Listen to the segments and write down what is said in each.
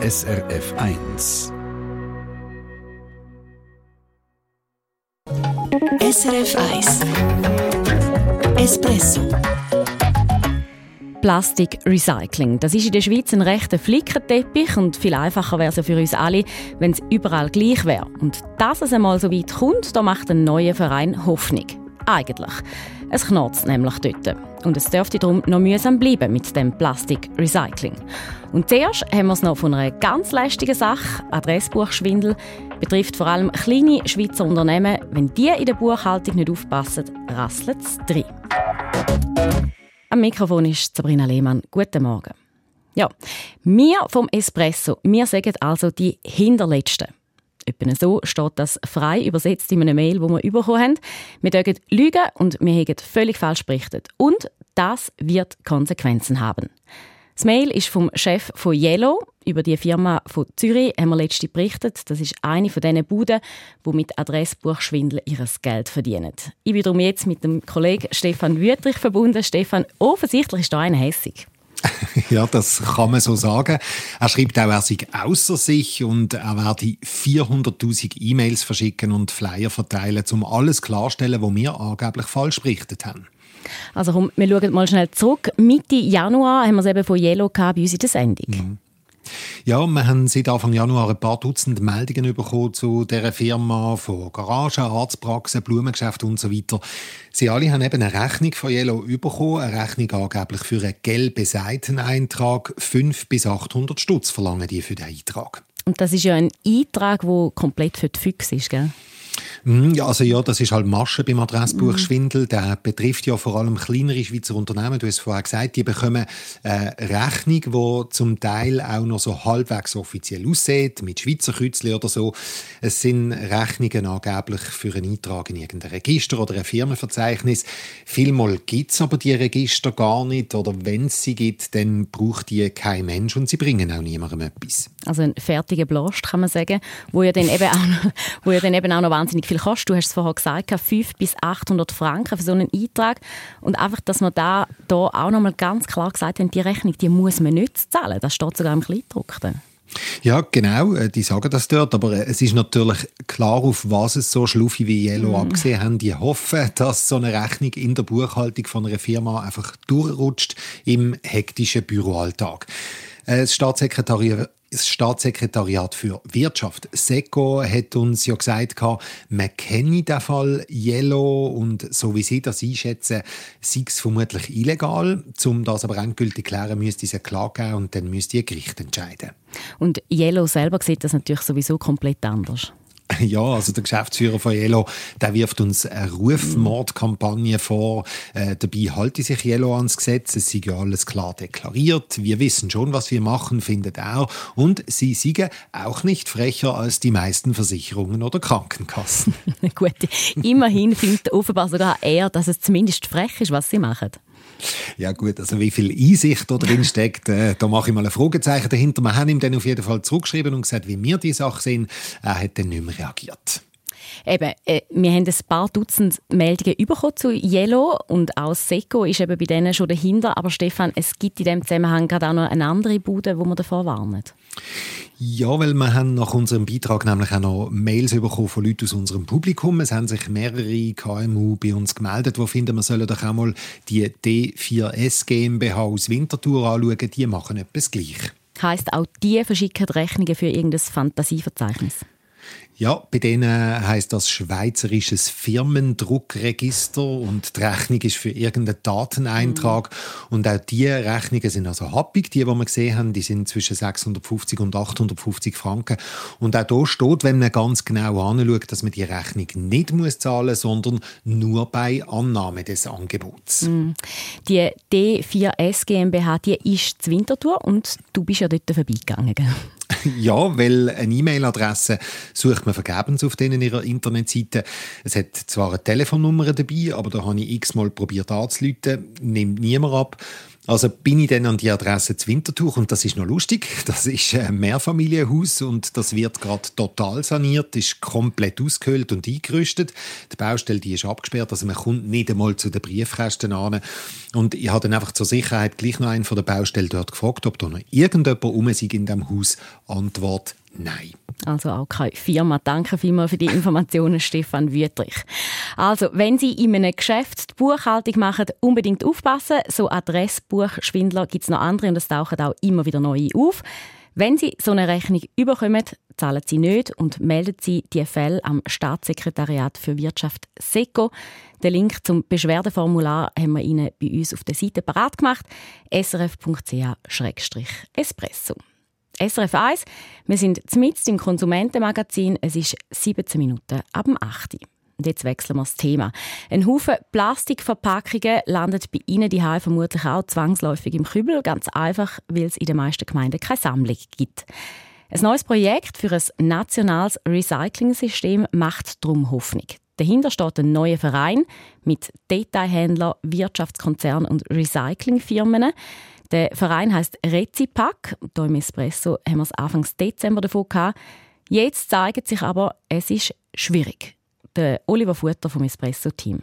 SRF 1. SRF 1 Espresso Plastik Recycling. Das ist in der Schweiz ein rechter Flickenteppich und viel einfacher wäre es ja für uns alle, wenn es überall gleich wäre. Und dass es einmal so weit kommt, da macht ein neuer Verein Hoffnung. Eigentlich. Es knarzt nämlich dort. Und es dürfte darum noch mühsam bleiben mit dem Plastik Recycling. Und zuerst haben wir es noch von einer ganz lästigen Sache, Adressbuchschwindel, betrifft vor allem kleine Schweizer Unternehmen. Wenn die in der Buchhaltung nicht aufpassen, rasselt es drin. Am Mikrofon ist Sabrina Lehmann. Guten Morgen. Ja, wir vom Espresso, wir sagen also die Hinterletzten. Etwa so steht das frei übersetzt in einer Mail, die wir bekommen haben. Wir dürfen lügen und wir haben völlig falsch berichtet. Und das wird Konsequenzen haben. Das Mail ist vom Chef von Yellow. Über die Firma von Zürich haben wir letztens berichtet. Das ist eine von diesen Buden, die mit Adressbuchschwindel ihr Geld verdienen. Ich bin darum jetzt mit dem Kollegen Stefan Wüttrich verbunden. Stefan, offensichtlich ist da einer hässig. Ja, das kann man so sagen. Er schreibt auch, er sei außer sich und er werde 400.000 E-Mails verschicken und Flyer verteilen, um alles klarstellen, was wir angeblich falsch berichtet haben. Also komm, wir schauen mal schnell zurück. Mitte Januar haben wir es eben von Yellow bei uns in der Sendung. Mhm. Ja, wir haben seit Anfang Januar ein paar Dutzend Meldungen bekommen zu dieser Firma, von Garagen, Arztpraxen, Blumengeschäften und so weiter. Sie alle haben eben eine Rechnung von Yellow bekommen, eine Rechnung angeblich für einen gelben Seiteneintrag. 500 bis 800 Stutz verlangen die für den Eintrag. Und das ist ja ein Eintrag, der komplett für die Füchse ist, gell? Mhm, ja, also ja, das ist halt Masche beim Adressbuchschwindel. Mhm. Der betrifft ja vor allem kleinere Schweizer Unternehmen. Du hast vorher gesagt, die bekommen eine Rechnung, die zum Teil auch noch so halbwegs offiziell aussieht, mit Schweizer Kürzli oder so. Es sind Rechnungen angeblich für einen Eintrag in irgendein Register oder ein Firmenverzeichnis. Vielmal gibt es aber die Register gar nicht oder wenn es sie gibt, dann braucht die kein Mensch und sie bringen auch niemandem etwas. Also ein fertiger Blast, kann man sagen, wo ja dann eben auch noch, wo ja dann eben auch noch wahnsinnig viel kostet. Du hast es vorher gesagt, 500 bis 800 Franken für so einen Eintrag. Und einfach, dass man da, da auch noch mal ganz klar gesagt haben, die Rechnung, die muss man nicht zahlen. Das steht sogar im Kleidruckten. Ja, genau, äh, die sagen das dort, aber äh, es ist natürlich klar, auf was es so Schluffi wie Yellow mm. abgesehen haben. Die hoffen, dass so eine Rechnung in der Buchhaltung von einer Firma einfach durchrutscht im hektischen Büroalltag. Äh, das Staatssekretariat das Staatssekretariat für Wirtschaft, SECO, hat uns ja gesagt, man kenne den Fall Yellow und so wie Sie das einschätzen, sei es vermutlich illegal. Um das aber endgültig zu klären, müsste es eine Klage geben und dann müsste ein Gericht entscheiden. Und Yellow selber sieht das natürlich sowieso komplett anders. Ja, also der Geschäftsführer von Yellow, der wirft uns eine Rufmordkampagne vor. Äh, dabei halte sich Yellow ans Gesetz. Es ist ja alles klar deklariert. Wir wissen schon, was wir machen, findet er. Und sie siegen auch nicht frecher als die meisten Versicherungen oder Krankenkassen. Gut, immerhin findet offenbar sogar er, dass es zumindest frech ist, was sie machen. Ja gut, also wie viel Einsicht da drin steckt, äh, da mache ich mal ein Fragezeichen dahinter. Wir haben ihm dann auf jeden Fall zurückgeschrieben und gesagt, wie wir die Sache sehen. Er hat dann nicht mehr reagiert. Eben, äh, wir haben ein paar Dutzend Meldungen bekommen zu Yellow und auch Seco ist eben bei denen schon dahinter. Aber Stefan, es gibt in diesem Zusammenhang gerade auch noch eine andere Bude, wo man davor warnt. Ja, weil wir haben nach unserem Beitrag nämlich auch noch Mails bekommen von Leuten aus unserem Publikum. Es haben sich mehrere KMU bei uns gemeldet, die finden, wir sollen doch auch mal die D4S GmbH aus Winterthur anschauen. Die machen etwas gleich. Heißt auch die verschicken Rechnungen für irgendein Fantasieverzeichnis? Ja, bei denen heißt das schweizerisches Firmendruckregister und die Rechnung ist für irgendeinen Dateneintrag. Mhm. Und auch die Rechnungen sind also happig. Die, die wir gesehen haben, die sind zwischen 650 und 850 Franken. Und auch da steht, wenn man ganz genau anschaut, dass man die Rechnung nicht muss zahlen muss, sondern nur bei Annahme des Angebots. Mhm. Die D4S GmbH, die ist zu Winterthur und du bist ja dort vorbeigegangen. Ja, weil eine E-Mail-Adresse sucht man vergebens auf denen ihrer Internetseite. Es hat zwar eine Telefonnummer dabei, aber da habe ich x-mal probiert anzuleiten, nimmt niemand ab. Also bin ich dann an die Adresse zu Winterthur und das ist noch lustig. Das ist ein Mehrfamilienhaus und das wird gerade total saniert, ist komplett ausgehöhlt und eingerüstet. Die Baustelle die ist abgesperrt, also man kommt nicht einmal zu den Briefkästen an. Und ich habe dann einfach zur Sicherheit gleich noch einen von der Baustelle dort gefragt, ob da noch irgendjemand um sich in diesem Haus. Antwort Nein. Also auch keine Firma. Danke vielmals für die Informationen, Stefan Wüttrich. Also, wenn Sie in einem Geschäft die Buchhaltung machen, unbedingt aufpassen. So Adressbuchschwindler gibt es noch andere und es tauchen auch immer wieder neue auf. Wenn Sie so eine Rechnung überkommen, zahlen Sie nicht und melden Sie die Fälle am Staatssekretariat für Wirtschaft SECO. Den Link zum Beschwerdeformular haben wir Ihnen bei uns auf der Seite parat gemacht. srf.ch-espresso. SRF 1. Wir sind mitten im Konsumentenmagazin. Es ist 17 Minuten ab dem 8. Und jetzt wechseln wir das Thema. Ein Haufen Plastikverpackungen landet bei Ihnen die vermutlich auch zwangsläufig im Kübel. Ganz einfach, weil es in den meisten Gemeinden keine Sammlung gibt. Ein neues Projekt für ein nationales Recycling-System macht darum Hoffnung. Dahinter steht ein neuer Verein mit Detailhändlern, Wirtschaftskonzernen und Recyclingfirmen. Der Verein heißt Rezipack. Hier im Espresso haben wir es Anfang Dezember davon gehabt. Jetzt zeigt sich aber, es ist schwierig. Der Oliver Futter vom Espresso-Team.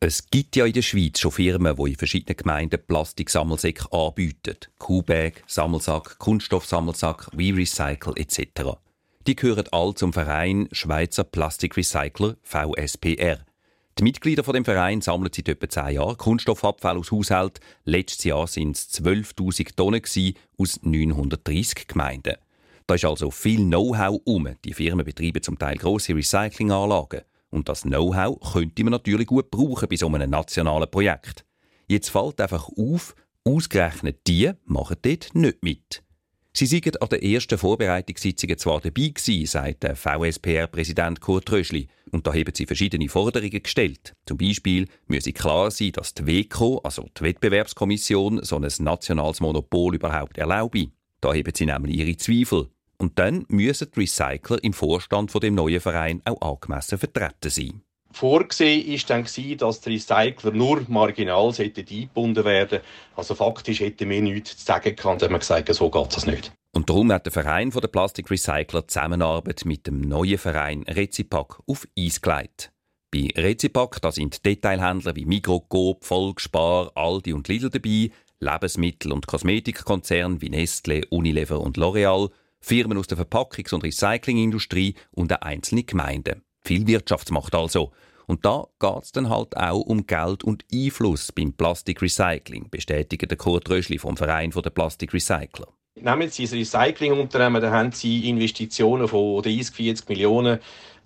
Es gibt ja in der Schweiz schon Firmen, die in verschiedenen Gemeinden Plastiksammelsäcke anbieten. Kuhbag, Sammelsack, Kunststoffsammelsack, WeRecycle etc. Die gehören all zum Verein Schweizer Plastikrecycler VSPR. Die Mitglieder von dem Verein sammeln seit etwa zehn Jahren Kunststoffabfall aus Haushalten. Letztes Jahr waren es 12.000 Tonnen aus 930 Gemeinden. Da ist also viel Know-how um. Die Firmen betreiben zum Teil grosse Recyclinganlagen. Und das Know-how könnte man natürlich gut brauchen bei so einem nationalen Projekt. Jetzt fällt einfach auf, ausgerechnet die machen dort nicht mit. Sie seien an den ersten Vorbereitungssitzungen zwar dabei gewesen, sagt der VSPR-Präsident Kurt Röschli, und da haben sie verschiedene Forderungen gestellt. Zum Beispiel müsse klar sein, dass die WECO, also die Wettbewerbskommission, so ein nationales Monopol überhaupt erlaube. Da haben sie nämlich ihre Zweifel. Und dann müssen die Recycler im Vorstand von dem neuen Verein auch angemessen vertreten sein. Vorgesehen ist dann dass die Recycler nur marginal eingebunden werden Also faktisch hätten wir nichts zu sagen gehabt, wenn man gesagt so geht es nicht. Und darum hat der Verein der Plastikrecycler Zusammenarbeit mit dem neuen Verein Rezipack auf Eis gelegt. Bei Rezipack da sind Detailhändler wie Migros, Coop, Volksspar, Aldi und Lidl dabei, Lebensmittel- und Kosmetikkonzerne wie Nestle, Unilever und L'Oreal, Firmen aus der Verpackungs- und Recyclingindustrie und einzelne Gemeinden. Viel Wirtschaftsmacht also. Und da geht es dann halt auch um Geld und Einfluss beim Plastikrecycling, bestätigt der Kurt Röschli vom Verein der Plastikrecycler. Nehmen Sie ein Recyclingunternehmen, da haben Sie Investitionen von 30, 40 Millionen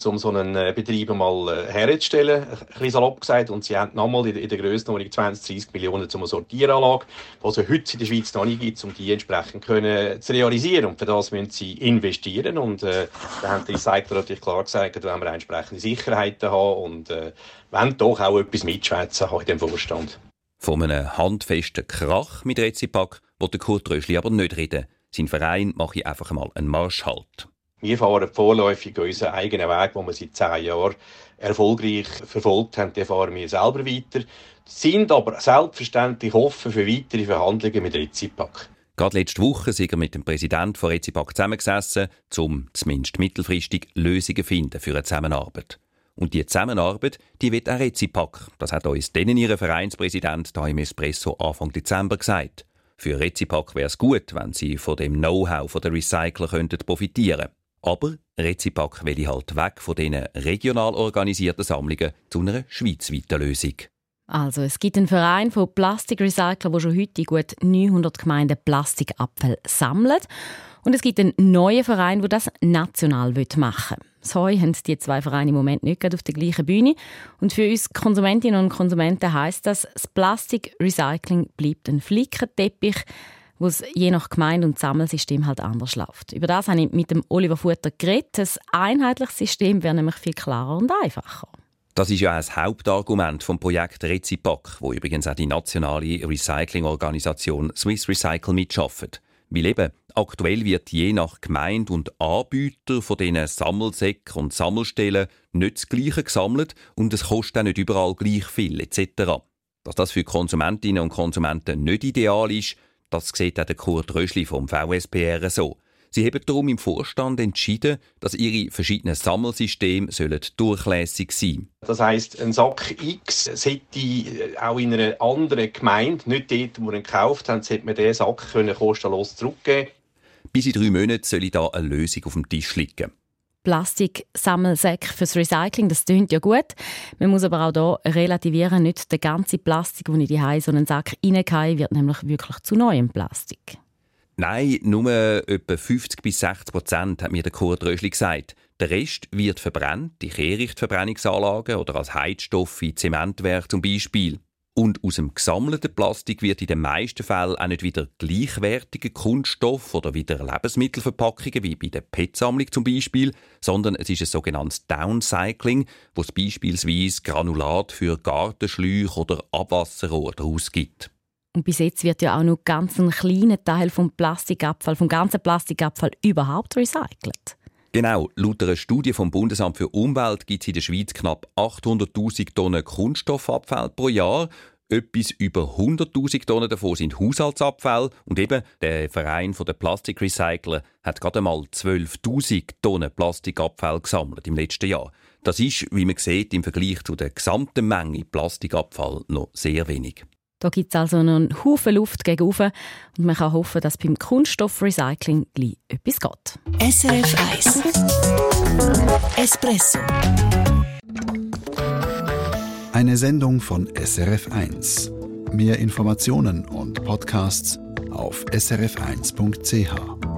um so einen äh, Betrieb mal äh, herzustellen, ein bisschen salopp gesagt. Und sie haben nochmal in der Grössenordnung 20, 30 Millionen zum Sortieranlage, die es heute in der Schweiz noch nicht gibt, um die entsprechend können zu realisieren. Und für das müssen sie investieren. Und äh, da haben die Recycler natürlich klar gesagt, da wollen wir entsprechende Sicherheiten haben und äh, wollen doch auch etwas mitschwätzen in dem Vorstand. Von einem handfesten Krach mit Rezipack will der Kurt Röschli aber nicht reden. Sein Verein mache einfach mal einen Marschhalt. Wir fahren vorläufig unseren eigenen Weg, den wir seit zehn Jahren erfolgreich verfolgt haben, den fahren wir selber weiter, sind aber selbstverständlich offen für weitere Verhandlungen mit Rezipack. Gerade letzte Woche sind wir mit dem Präsidenten von Rezipack zusammengesessen, um zumindest mittelfristig Lösungen zu finden für eine Zusammenarbeit. Und die Zusammenarbeit, die wird auch Rezipack. Das hat uns denen ihr Vereinspräsident hier im Espresso Anfang Dezember gesagt. Für Rezipack wäre es gut, wenn sie von dem Know-how der Recycler könnten profitieren. Aber Rezipack will halt weg von diesen regional organisierten Sammlungen zu einer schweizweiten Lösung. Also es gibt einen Verein von Plastikrecyclern, der schon heute gut 900 Gemeinden Plastikabfall sammelt. Und es gibt einen neuen Verein, der das national machen will. So haben die zwei Vereine im Moment nicht auf der gleichen Bühne. Und für uns Konsumentinnen und Konsumenten heißt das, das Plastikrecycling bleibt ein Flickenteppich wo es je nach Gemeinde und Sammelsystem halt anders läuft. Über das habe ich mit dem Oliver Futter geredet. Ein einheitliches System wäre nämlich viel klarer und einfacher. Das ist ja ein Hauptargument vom Projekt Rezipack, wo übrigens auch die nationale Recyclingorganisation Swiss Recycle mitschafft. Weil eben aktuell wird je nach Gemeinde und Anbieter von diesen Sammelsäcken und Sammelstellen nicht das Gleiche gesammelt und es kostet auch nicht überall gleich viel etc. Dass das für Konsumentinnen und Konsumenten nicht ideal ist, das sieht auch der Kurt Röschli vom VSPR so. Sie haben darum im Vorstand entschieden, dass ihre verschiedenen Sammelsysteme sollen durchlässig sein Das heisst, ein Sack X sollte auch in einer anderen Gemeinde, nicht dort, wo man ihn gekauft hat, sollte man diesen Sack können kostenlos zurückgeben Bis in drei Monaten soll da eine Lösung auf dem Tisch liegen. Plastiksammelsäcke fürs Recycling, das klingt ja gut. Man muss aber auch hier relativieren, nicht der ganze Plastik, den ich die so einen Sack reingehe, wird nämlich wirklich zu neuem Plastik. Nein, nur etwa 50 bis 60 Prozent, hat mir der Kurt Röschli gesagt. Der Rest wird verbrannt, in Kehrichtverbrennungsanlagen oder als Heizstoff in Zementwerk zum Beispiel. Und aus dem gesammelten Plastik wird in den meisten Fällen auch nicht wieder gleichwertiger Kunststoff oder wieder Lebensmittelverpackungen wie bei der PET-Sammlung zum Beispiel, sondern es ist ein sogenanntes Downcycling, wo es beispielsweise Granulat für Gartenschläuche oder Abwasserrohr daraus gibt. Und bis jetzt wird ja auch nur ganz ein kleiner Teil vom Plastikabfall, vom ganzen Plastikabfall überhaupt recycelt. Genau, laut einer Studie vom Bundesamt für Umwelt gibt es in der Schweiz knapp 800.000 Tonnen Kunststoffabfall pro Jahr. Etwas über 100.000 Tonnen davon sind Haushaltsabfälle. Und eben, der Verein der Plastikrecycler hat gerade einmal 12.000 Tonnen Plastikabfall gesammelt im letzten Jahr. Das ist, wie man sieht, im Vergleich zu der gesamten Menge Plastikabfall noch sehr wenig. Da gibt es also noch einen Haufen Luft gegenüber und man kann hoffen, dass beim Kunststoffrecycling gleich etwas geht. SRF 1 Espresso Eine Sendung von SRF 1. Mehr Informationen und Podcasts auf srf1.ch.